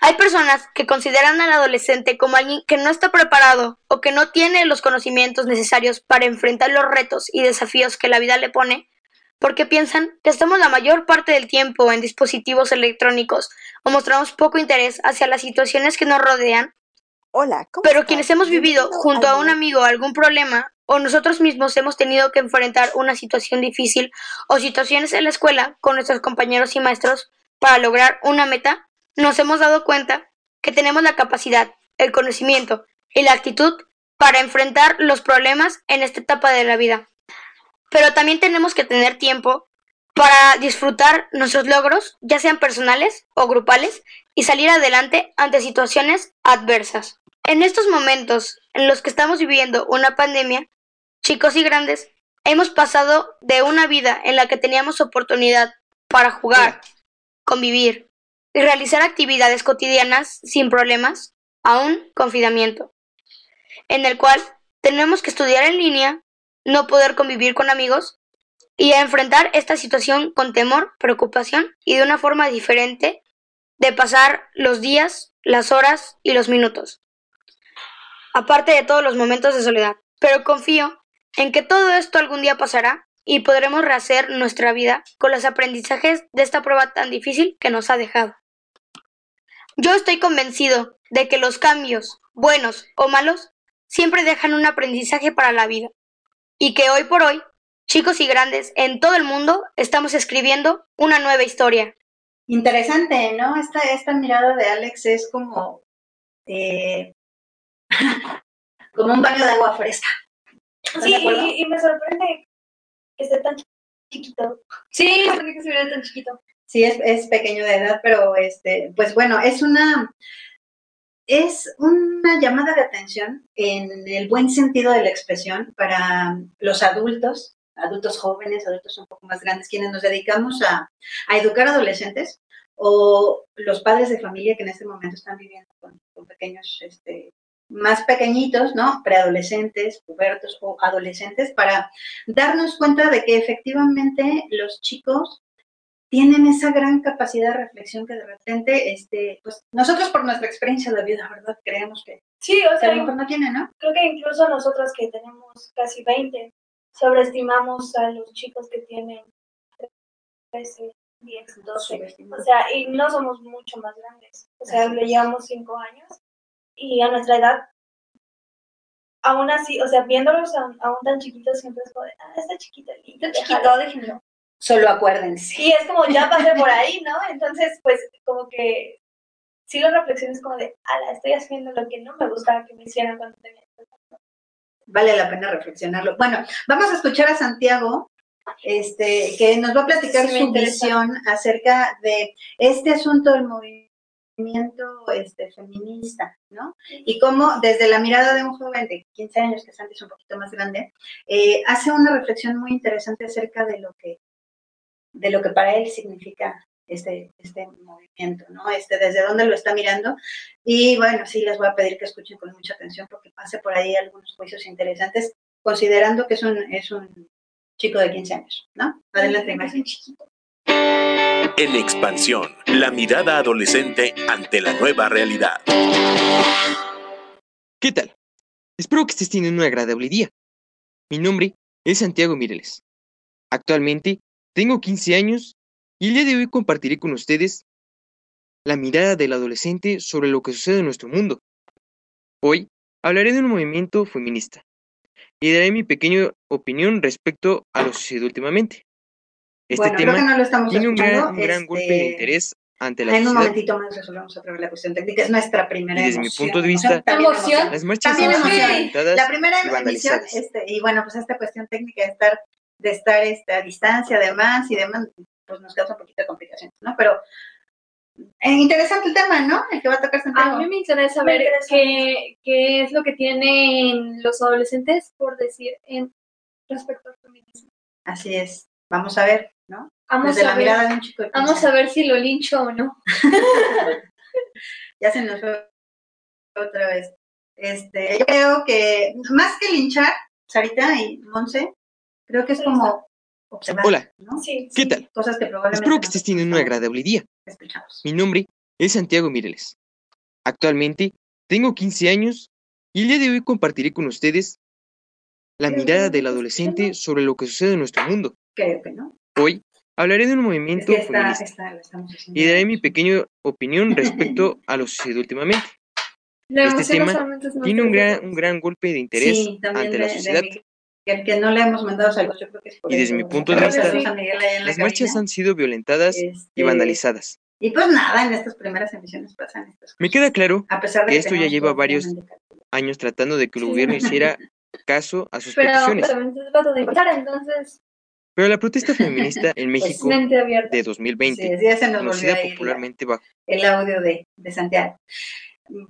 Hay personas que consideran al adolescente como alguien que no está preparado o que no tiene los conocimientos necesarios para enfrentar los retos y desafíos que la vida le pone, porque piensan que estamos la mayor parte del tiempo en dispositivos electrónicos o mostramos poco interés hacia las situaciones que nos rodean. Hola, Pero quienes hemos vivido junto a un amigo algún problema o nosotros mismos hemos tenido que enfrentar una situación difícil o situaciones en la escuela con nuestros compañeros y maestros para lograr una meta, nos hemos dado cuenta que tenemos la capacidad, el conocimiento y la actitud para enfrentar los problemas en esta etapa de la vida pero también tenemos que tener tiempo para disfrutar nuestros logros, ya sean personales o grupales, y salir adelante ante situaciones adversas. En estos momentos en los que estamos viviendo una pandemia, chicos y grandes, hemos pasado de una vida en la que teníamos oportunidad para jugar, convivir y realizar actividades cotidianas sin problemas a un confinamiento, en el cual tenemos que estudiar en línea no poder convivir con amigos y a enfrentar esta situación con temor, preocupación y de una forma diferente de pasar los días, las horas y los minutos. Aparte de todos los momentos de soledad. Pero confío en que todo esto algún día pasará y podremos rehacer nuestra vida con los aprendizajes de esta prueba tan difícil que nos ha dejado. Yo estoy convencido de que los cambios, buenos o malos, siempre dejan un aprendizaje para la vida y que hoy por hoy, chicos y grandes en todo el mundo, estamos escribiendo una nueva historia. Interesante, ¿no? Esta, esta mirada de Alex es como, eh, como un baño de agua fresca. Sí, y, me sorprende que esté tan chiquito. Sí, me que se tan chiquito. Sí, es, es pequeño de edad, pero este, pues bueno, es una, es una llamada de atención en el buen sentido de la expresión para los adultos, adultos jóvenes, adultos un poco más grandes, quienes nos dedicamos a, educar adolescentes o los padres de familia que en este momento están viviendo con, pequeños, este, más pequeñitos, ¿no? Preadolescentes, pubertos o adolescentes, para darnos cuenta de que efectivamente los chicos tienen esa gran capacidad de reflexión que de repente, este, pues nosotros por nuestra experiencia de vida, ¿verdad? Creemos que sí, o sea, no tienen, ¿no? Creo que incluso nosotras que tenemos casi 20, sobreestimamos a los chicos que tienen 13, 10, 12. O sea, y no somos mucho más grandes. O sea, le llevamos 5 años y a nuestra edad aún así, o sea, viéndolos aún, tan chiquitos, siempre es como de, ah, está chiquito, chiquito, déjenlo. Solo acuérdense. Y es como, ya pasé por ahí, ¿no? Entonces, pues, como que sí lo reflexiones como de, ala, estoy haciendo lo que no me gustaba que me hicieran cuando tenía Vale la pena reflexionarlo. Bueno, vamos a escuchar a Santiago, este, que nos va a platicar su visión acerca de este asunto del movimiento este, feminista, ¿no? Y cómo desde la mirada de un joven de 15 años, que es antes un poquito más grande, eh, hace una reflexión muy interesante acerca de lo que de lo que para él significa este, este movimiento, ¿no? Este, desde dónde lo está mirando. Y bueno, sí les voy a pedir que escuchen con mucha atención porque pase por ahí algunos juicios interesantes, considerando que es un, es un chico de 15 años, ¿no? Adelante, imagen chiquito. En expansión, la mirada adolescente ante la nueva realidad. ¿Qué tal? Espero que estés teniendo un agradable día. Mi nombre es Santiago Mireles. Actualmente tengo 15 años y el día de hoy compartiré con ustedes la mirada del adolescente sobre lo que sucede en nuestro mundo. Hoy hablaré de un movimiento feminista y daré mi pequeña opinión respecto a lo sucedido últimamente. Este tema tiene un gran, golpe de este, interés ante la en un momentito más resolvemos otra vez la cuestión técnica. Es nuestra primera y desde mi punto de vista, las marchas son La primera emisión, este, y bueno, pues esta cuestión técnica de estar, de estar este, a distancia además y demás, pues nos causa un poquito de complicaciones, ¿no? Pero eh, interesante el tema, ¿no? El que va a tocar Santiago. A mí me interesa saber qué, qué, es lo que tienen los adolescentes por decir en respecto al feminismo. Así es. Vamos a ver, ¿no? Vamos Desde a la ver, mirada de un chico. vamos a ver si lo lincho o no. ya se nos fue otra vez. Este, yo creo que más que linchar, Sarita y Monse, creo que es como Hola, ¿qué tal? Cosas que probablemente Espero que estés teniendo un agradable día. Mi nombre es Santiago Mireles. Actualmente tengo 15 años y el día de hoy compartiré con ustedes la mirada del adolescente sobre lo que sucede en nuestro mundo. Hoy hablaré de un movimiento feminista y daré mi pequeña opinión respecto a lo sucedido últimamente. este tema tiene un gran, un gran golpe de interés ante la sociedad que, que no le hemos mandado saludos, yo creo que es por Y desde mi punto de vista, las marchas han sido violentadas y este, vandalizadas. Y pues nada, en estas primeras emisiones pasan estas Me queda claro que, esto ya lleva varios años tratando de que el gobierno hiciera caso a sus peticiones. Pero la protesta feminista en pues México de 2020, conocida popularmente bajo. el audio de, de Santiago.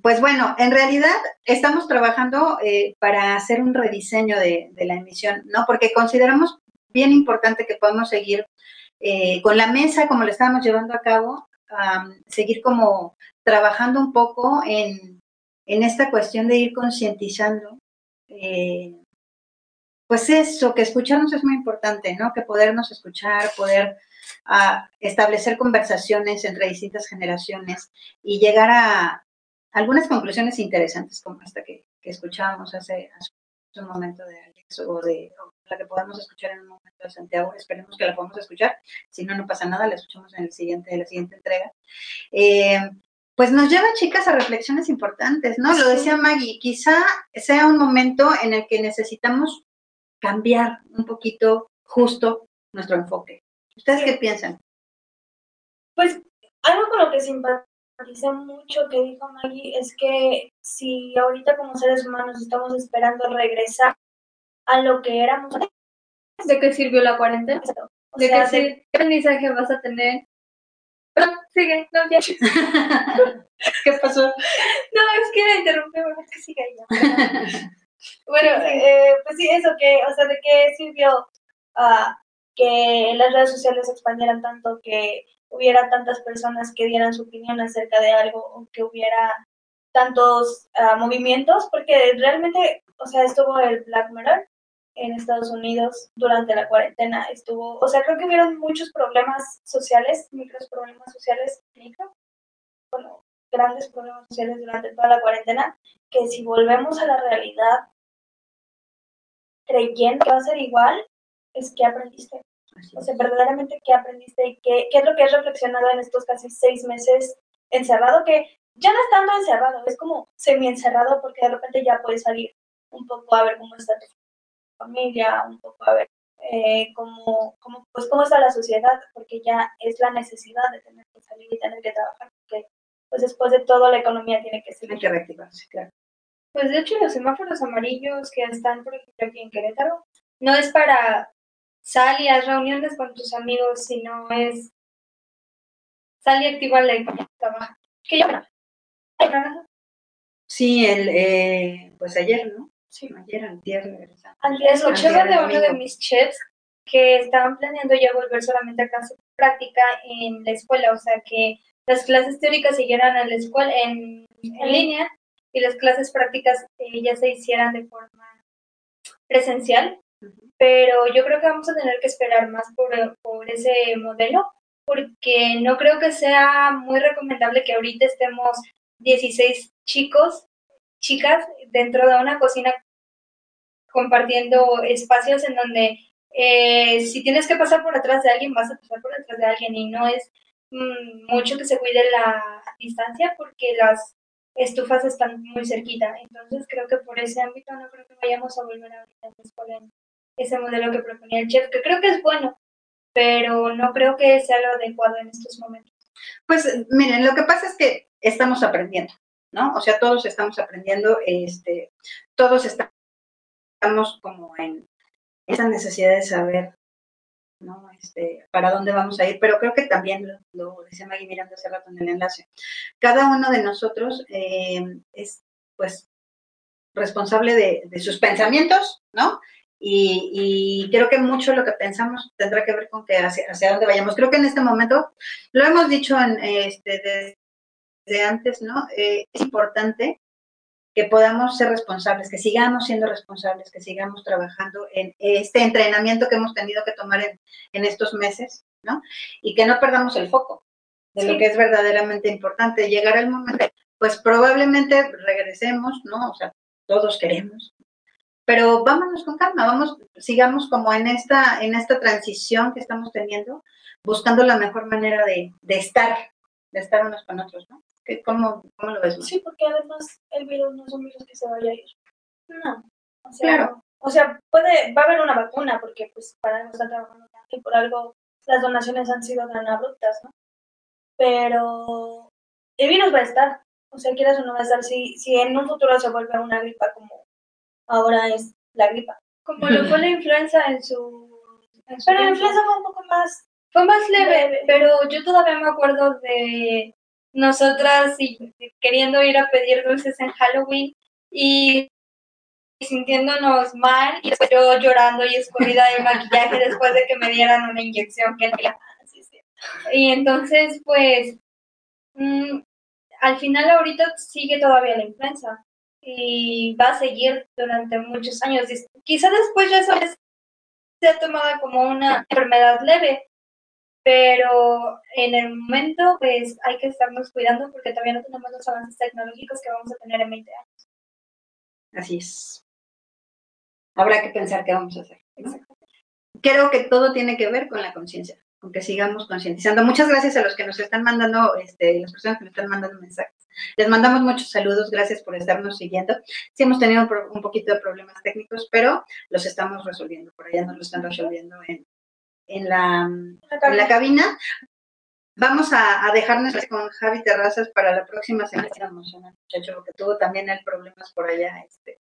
Pues bueno, en realidad estamos trabajando eh, para hacer un rediseño de, la emisión, ¿no? Porque consideramos bien importante que podamos seguir eh, con la mesa, como lo estábamos llevando a cabo, seguir como trabajando un poco en, esta cuestión de ir concientizando. Eh, pues eso, que escucharnos es muy importante, ¿no? Que podernos escuchar, poder ah, establecer conversaciones entre distintas generaciones y llegar a, algunas conclusiones interesantes como esta que, que escuchábamos hace, un momento de Alex o de la que podamos escuchar en un momento de Santiago. Esperemos que la podamos escuchar. Si no, no pasa nada, la escuchamos en el siguiente, la siguiente entrega. Eh, pues nos lleva, chicas, a reflexiones importantes, ¿no? Lo decía Maggie, quizá sea un momento en el que necesitamos cambiar un poquito justo nuestro enfoque. ¿Ustedes qué piensan? Pues algo con lo que simpatizo dice mucho que dijo Maggie es que si ahorita como seres humanos estamos esperando regresar a lo que éramos, ¿de qué sirvió la cuarentena? ¿De qué, aprendizaje vas a tener? sigue, no, ya. ¿Qué pasó? No, es que me interrumpí, es que sigue ya. bueno, eh, pues sí, eso que, o sea, ¿de qué sirvió uh, que las redes sociales se expandieran tanto que hubiera tantas personas que dieran su opinión acerca de algo o que hubiera tantos ah, movimientos, porque realmente, o sea, estuvo el Black Mirror en Estados Unidos durante la cuarentena, estuvo, o sea, creo que hubieron muchos problemas sociales, micros problemas sociales, micro, bueno, grandes problemas sociales durante toda la cuarentena, que si volvemos a la realidad creyendo que va a ser igual, es que aprendiste. O sea, verdaderamente qué aprendiste y qué, qué es lo que has reflexionado en estos casi seis meses encerrado, que ya no estando encerrado, es como semi-encerrado porque de repente ya puedes salir un poco a ver cómo está tu familia, un poco a ver eh, como, como, pues cómo está la sociedad, porque ya es la necesidad de tener que salir y tener que trabajar, porque pues después de todo la economía tiene que seguir. Hay que reactivarse, claro. Pues de hecho los semáforos amarillos que están, por ejemplo, aquí en Querétaro, no es para sal y haz reuniones con tus amigos, sino es sal y activa la economía, trabaja. ¿Qué yo? Sí, el, eh, pues ayer, ¿no? Sí, ayer, antier, regresamos. Antier escuché de uno de mis chefs que estaban planeando ya volver solamente a clase práctica en la escuela, o sea que las clases teóricas siguieran en la escuela en, en línea y las clases prácticas eh, ya se hicieran de forma presencial, pero yo creo que vamos a tener que esperar más por, por ese modelo, porque no creo que sea muy recomendable que ahorita estemos 16 chicos, chicas, dentro de una cocina compartiendo espacios en donde eh, si tienes que pasar por detrás de alguien, vas a pasar por detrás de alguien y no es mm, mucho que se cuide la distancia porque las estufas están muy cerquita. Entonces creo que por ese ámbito no creo que vayamos a volver a en ese modelo que proponía el chef, que creo que es bueno, pero no creo que sea lo adecuado en estos momentos. Pues miren, lo que pasa es que estamos aprendiendo, ¿no? O sea, todos estamos aprendiendo, este, todos estamos como en esa necesidad de saber ¿no? Este, para dónde vamos a ir, pero creo que también lo, decía Maggie mirando hace rato en el enlace. Cada uno de nosotros eh, es, pues, responsable de, sus pensamientos, ¿no? Y, creo que mucho lo que pensamos tendrá que ver con que hacia, hacia dónde vayamos. Creo que en este momento, lo hemos dicho en, este, desde antes, ¿no? Eh, es importante que podamos ser responsables, que sigamos siendo responsables, que sigamos trabajando en este entrenamiento que hemos tenido que tomar en, estos meses, ¿no? Y que no perdamos el foco de lo que es verdaderamente importante. Llegar al momento, pues probablemente regresemos, ¿no? O sea, todos queremos, pero vámonos con calma, vamos, sigamos como en esta, en esta transición que estamos teniendo, buscando la mejor manera de, de estar, de estar unos con otros, ¿no? ¿Cómo, ¿Cómo, lo ves? Sí, porque además el virus no es un virus que se vaya a ir. No. O sea, claro. O sea, puede, va a haber una vacuna porque pues para algo están trabajando y por algo las donaciones han sido tan abruptas, ¿no? Pero el virus va a estar. O sea, quieras o no va a estar. Si, si en un futuro se vuelve una gripa como ahora es la gripa. Como lo fue la influenza en su... pero la influenza fue un poco más... Fue más leve, pero yo todavía me acuerdo de nosotras queriendo ir a pedir dulces en Halloween y sintiéndonos mal y después yo llorando y escondida de maquillaje después de que me dieran una inyección que y entonces pues mm, al final ahorita sigue todavía la influenza y va a seguir durante muchos años quizá después ya se ha tomado como una enfermedad leve pero en el momento pues hay que estarnos cuidando porque todavía no tenemos los avances tecnológicos que vamos a tener en 20 años. Así es. Habrá que pensar qué vamos a hacer. Creo que todo tiene que ver con la conciencia, con que sigamos concientizando. Muchas gracias a los que nos están mandando, este, las personas que nos están mandando mensajes. Les mandamos muchos saludos, gracias por estarnos siguiendo. Sí hemos tenido un poquito de problemas técnicos, pero los estamos resolviendo. Por allá nos lo están resolviendo en, en la, en la cabina. Vamos a, a, dejarnos con Javi Terrazas para la próxima semana. muchacho, porque tuvo también el problemas por allá este,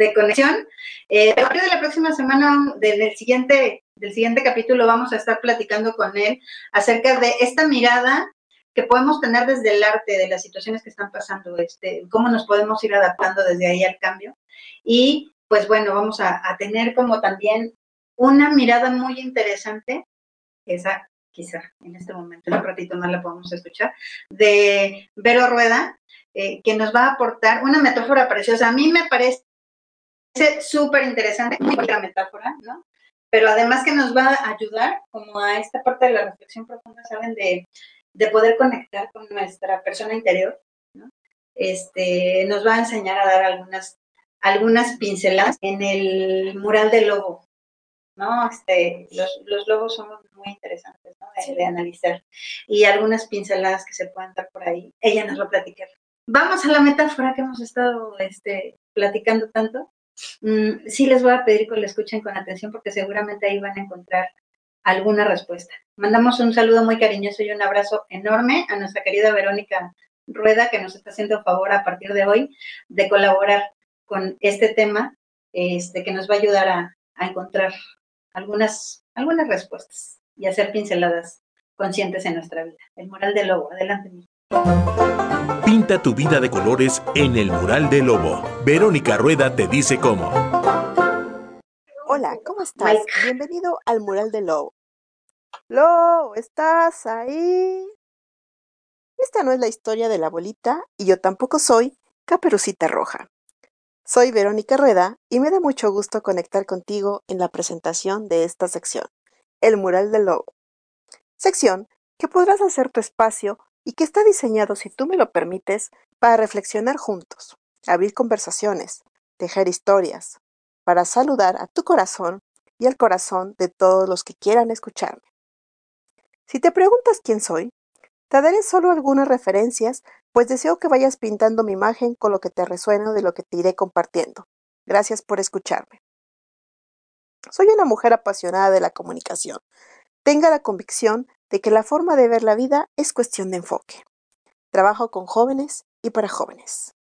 de conexión. Eh, a partir de la próxima semana, del, siguiente, del siguiente capítulo, vamos a estar platicando con él acerca de esta mirada que podemos tener desde el arte de las situaciones que están pasando, este, cómo nos podemos ir adaptando desde ahí al cambio. Y pues bueno, vamos a, tener como también una mirada muy interesante, esa quizá en este momento, en un ratito más la podemos escuchar, de Vero Rueda, eh, que nos va a aportar una metáfora preciosa. A mí me parece súper interesante, buena metáfora, ¿no? Pero además que nos va a ayudar como a esta parte de la reflexión profunda, ¿saben? De, de poder conectar con nuestra persona interior, ¿no? Este, nos va a enseñar a dar algunas, algunas pinceladas en el mural del lobo, ¿no? Este, los, los logos son muy interesantes, ¿no? De, analizar. Y algunas pinceladas que se puedan dar por ahí. Ella nos va a platicar. Vamos a la metáfora que hemos estado este, platicando tanto. mm, sí les voy a pedir que lo escuchen con atención porque seguramente ahí van a encontrar alguna respuesta. Mandamos un saludo muy cariñoso y un abrazo enorme a nuestra querida Verónica Rueda, que nos está haciendo favor a partir de hoy de colaborar con este tema, este, que nos va a ayudar a, a encontrar algunas, algunas respuestas y hacer pinceladas conscientes en nuestra vida. El mural del lobo. Adelante. Pinta tu vida de colores en el mural del lobo. Verónica Rueda te dice cómo. Hola, ¿cómo estás? Bienvenido al mural del lobo. Lobo, ¿estás ahí? Esta no es la historia de la abuelita y yo tampoco soy Caperucita Roja. Soy Verónica Rueda y me da mucho gusto conectar contigo en la presentación de esta sección, El mural del lobo. Sección que podrás hacer tu espacio y que está diseñado, si tú me lo permites, para reflexionar juntos, abrir conversaciones, tejer historias, para saludar a tu corazón y al corazón de todos los que quieran escucharme. Si te preguntas quién soy, te daré solo algunas referencias, pues deseo que vayas pintando mi imagen con lo que te resuena de lo que te iré compartiendo. Gracias por escucharme. Soy una mujer apasionada de la comunicación. Tenga la convicción de que la forma de ver la vida es cuestión de enfoque. Trabajo con jóvenes y para jóvenes.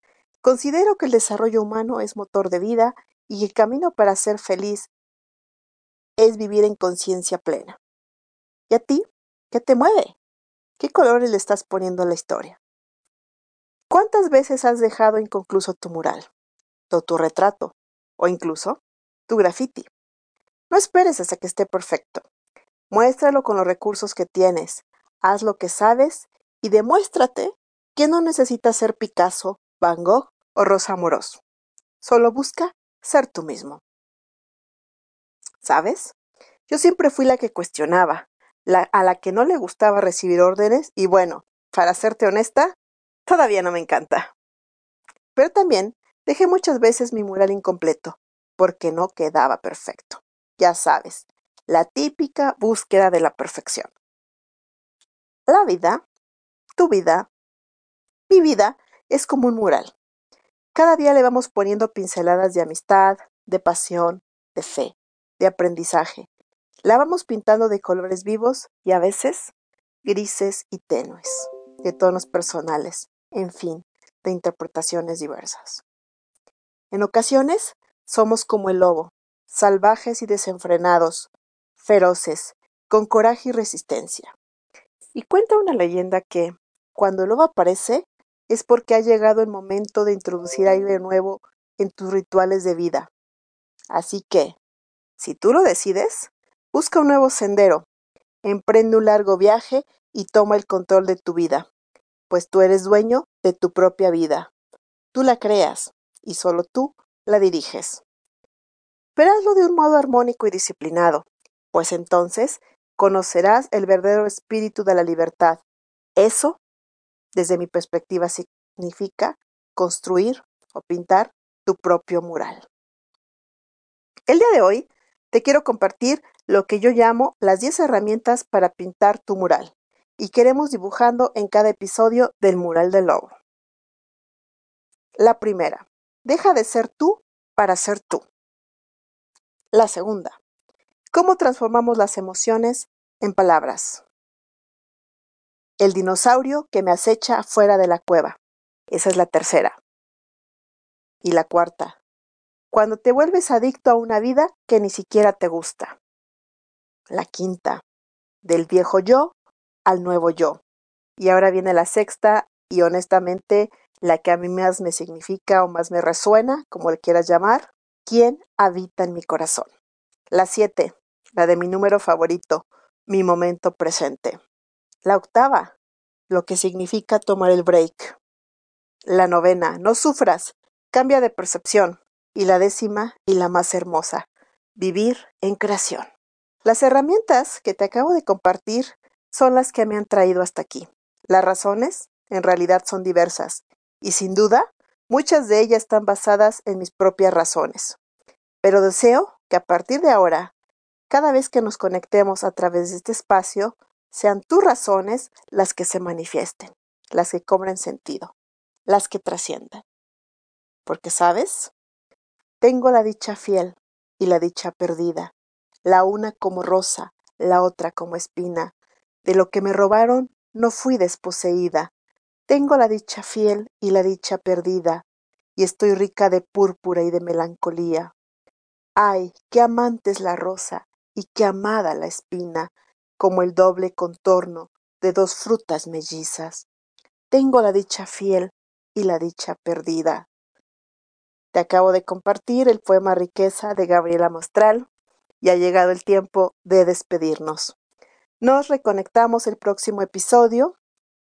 Considero que el desarrollo humano es motor de vida y el camino para ser feliz es vivir en conciencia plena. ¿Y a ti? ¿Qué te mueve? ¿Qué colores le estás poniendo a la historia? ¿Cuántas veces has dejado inconcluso tu mural, o tu retrato, o incluso tu graffiti? No esperes hasta que esté perfecto. Muéstralo con los recursos que tienes, haz lo que sabes y demuéstrate que no necesitas ser Picasso, Van Gogh o Rosa Amoroso. Solo busca ser tú mismo. ¿Sabes? Yo siempre fui la que cuestionaba, a la que no le gustaba recibir órdenes y bueno, para serte honesta, todavía no me encanta. Pero también dejé muchas veces mi mural incompleto, porque no quedaba perfecto. Ya sabes, la típica búsqueda de la perfección. La vida, tu vida, mi vida es como un mural. Cada día le vamos poniendo pinceladas de amistad, de pasión, de fe, de aprendizaje, la vamos pintando de colores vivos y a veces grises y tenues, de tonos personales, en fin, de interpretaciones diversas. En ocasiones somos como el lobo, salvajes y desenfrenados, feroces, con coraje y resistencia. Y cuenta una leyenda que, cuando el lobo aparece, es porque ha llegado el momento de introducir aire nuevo en tus rituales de vida. Así que, si tú lo decides, Busca un nuevo sendero, emprende un largo viaje y toma el control de tu vida, pues tú eres dueño de tu propia vida. Tú la creas y solo tú la diriges. Pero hazlo de un modo armónico y disciplinado, pues entonces conocerás el verdadero espíritu de la libertad. Eso, desde mi perspectiva, significa construir o pintar tu propio mural. El día de hoy te quiero compartir lo que yo llamo las 10 herramientas para pintar tu mural y queremos dibujando en cada episodio del mural del lobo. La primera, deja de ser tú para ser tú. La segunda, ¿cómo transformamos las emociones en palabras? El dinosaurio que me acecha fuera de la cueva. Esa es la tercera. Y la cuarta, cuando te vuelves adicto a una vida que ni siquiera te gusta. La quinta, del viejo yo al nuevo yo. Y ahora viene la sexta y honestamente la que a mí más me significa o más me resuena, como le quieras llamar, ¿quién habita en mi corazón? La siete, la de mi número favorito, mi momento presente. La octava, lo que significa tomar el break. La novena, no sufras, cambia de percepción y la décima y la más hermosa, vivir en creación. Las herramientas que te acabo de compartir son las que me han traído hasta aquí. Las razones, en realidad, son diversas y sin duda, muchas de ellas están basadas en mis propias razones. Pero deseo que a partir de ahora, cada vez que nos conectemos a través de este espacio, sean tus razones las que se manifiesten, las que cobren sentido, las que trasciendan. Porque, ¿sabes? Tengo la dicha fiel y la dicha perdida, la una como rosa, la otra como espina. De lo que me robaron no fui desposeída. Tengo la dicha fiel y la dicha perdida, y estoy rica de púrpura y de melancolía. Ay, qué amante es la rosa y qué amada la espina, como el doble contorno de dos frutas mellizas. Tengo la dicha fiel y la dicha perdida. Te acabo de compartir el poema Riqueza de Gabriela Mostral y ha llegado el tiempo de despedirnos. Nos reconectamos el próximo episodio.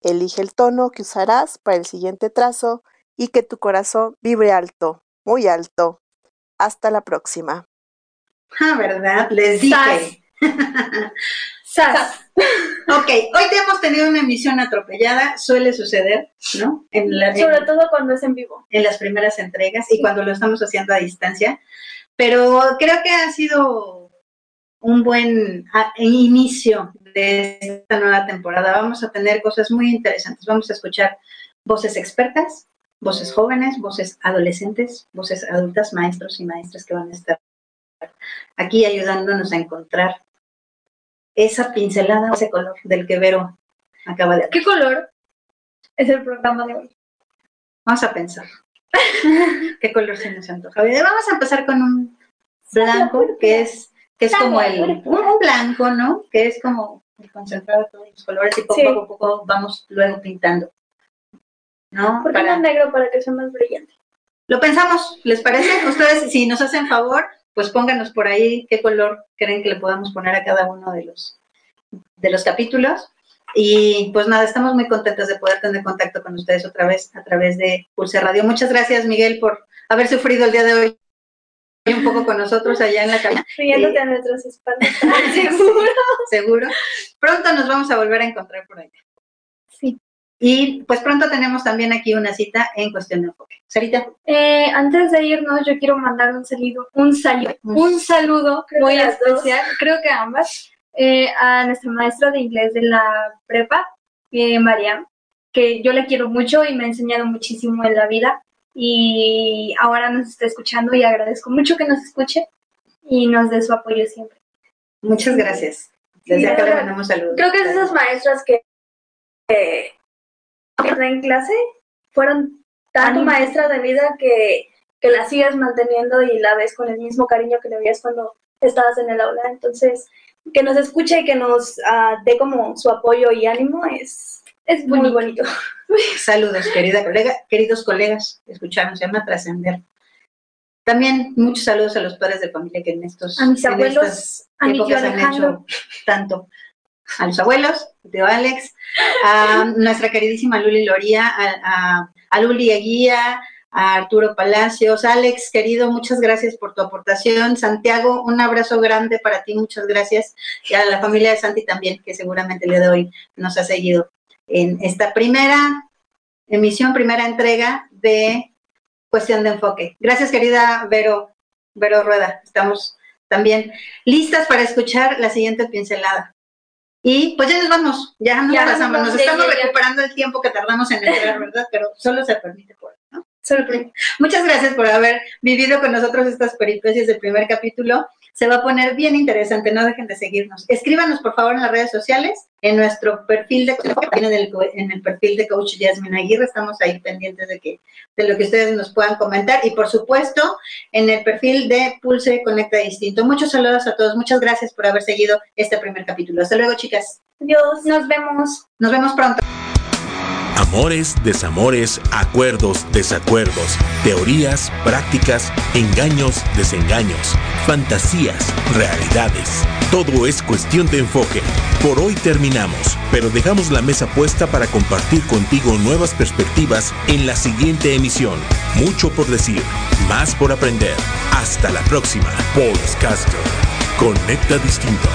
Elige el tono que usarás para el siguiente trazo y que tu corazón vibre alto, muy alto. Hasta la próxima. Ah, ¿verdad? Les dije. ¡Sas! ok, hoy hemos tenido una emisión atropellada, suele suceder, ¿no? En la, Sobre todo cuando es en vivo. En las primeras entregas y cuando lo estamos haciendo a distancia. Pero creo que ha sido un buen inicio de esta nueva temporada. Vamos a tener cosas muy interesantes. Vamos a escuchar voces expertas, voces jóvenes, voces adolescentes, voces adultas, maestros y maestras que van a estar aquí ayudándonos a encontrar esa pincelada, ese color del que Vero acaba de ¿Qué color es el programa de hoy? Vamos a pensar. ¿Qué color se nos antoja? Vamos a empezar con un blanco que es que es como el un, blanco, ¿no? Que es como el concentrado de todos los colores y poco a poco vamos luego pintando. ¿No? ¿Por qué no negro para que sea más brillante? Lo pensamos, ¿les parece? Ustedes, si nos hacen favor, pues pónganos por ahí qué color creen que le podamos poner a cada uno de los, de los capítulos. Y pues nada, estamos muy contentos de poder tener contacto con ustedes otra vez a través de Pulse Radio. Muchas gracias, Miguel, por haber sufrido el día de hoy un poco con nosotros allá en la cabina. Riéndote a nuestras espaldas. Seguro. Seguro. Pronto nos vamos a volver a encontrar por allá. Y pues pronto tenemos también aquí una cita en cuestión de enfoque. Sarita. Eh, antes de irnos, yo quiero mandar un saludo, un saludo, un saludo muy especial, creo que ambas, eh, a nuestra maestra de inglés de la prepa, eh, Mariam, que yo le quiero mucho y me ha enseñado muchísimo en la vida y ahora nos está escuchando y agradezco mucho que nos escuche y nos dé su apoyo siempre. Muchas gracias. Desde acá le mandamos saludos. Creo que es esas maestras que en clase fueron tanto maestra de vida que, que la sigues manteniendo y la ves con el mismo cariño que le veías cuando estabas en el aula. Entonces, que nos escuche y que nos uh, dé como su apoyo y ánimo es, es muy, muy bonito. Saludos, querida colega, queridos colegas, escucharnos, se llama Trascender. También muchos saludos a los padres de familia que en estos a mis abuelos, a mi tío han hecho tanto a los abuelos, tío Alex, a nuestra queridísima Luli Loría, a, a, Luli Eguía, a Arturo Palacios, Alex, querido, muchas gracias por tu aportación. Santiago, un abrazo grande para ti, muchas gracias. Y a la familia de Santi también, que seguramente de hoy nos ha seguido en esta primera emisión, primera entrega de Cuestión de Enfoque. Gracias, querida Vero, Vero Rueda. Estamos también listas para escuchar la siguiente pincelada. Y pues ya nos vamos, ya nos pasamos, nos, estamos recuperando el tiempo que tardamos en entrar, ¿verdad? Pero solo se permite por Muchas gracias por haber vivido con nosotros estas peripecias del primer capítulo. Se va a poner bien interesante, no dejen de seguirnos. Escríbanos por favor en las redes sociales, en nuestro perfil de en el, en el perfil de Coach Jasmine Aguirre, estamos ahí pendientes de que de lo que ustedes nos puedan comentar y por supuesto en el perfil de Pulse Conecta Distinto. Muchos saludos a todos, muchas gracias por haber seguido este primer capítulo. Hasta luego, chicas. Adiós, nos vemos. Nos vemos pronto. Amores, desamores, acuerdos, desacuerdos, teorías, prácticas, engaños, desengaños, fantasías, realidades. Todo es cuestión de enfoque. Por hoy terminamos, pero dejamos la mesa puesta para compartir contigo nuevas perspectivas en la siguiente emisión. Mucho por decir, más por aprender. Hasta la próxima. Podcaster. Conecta distinto.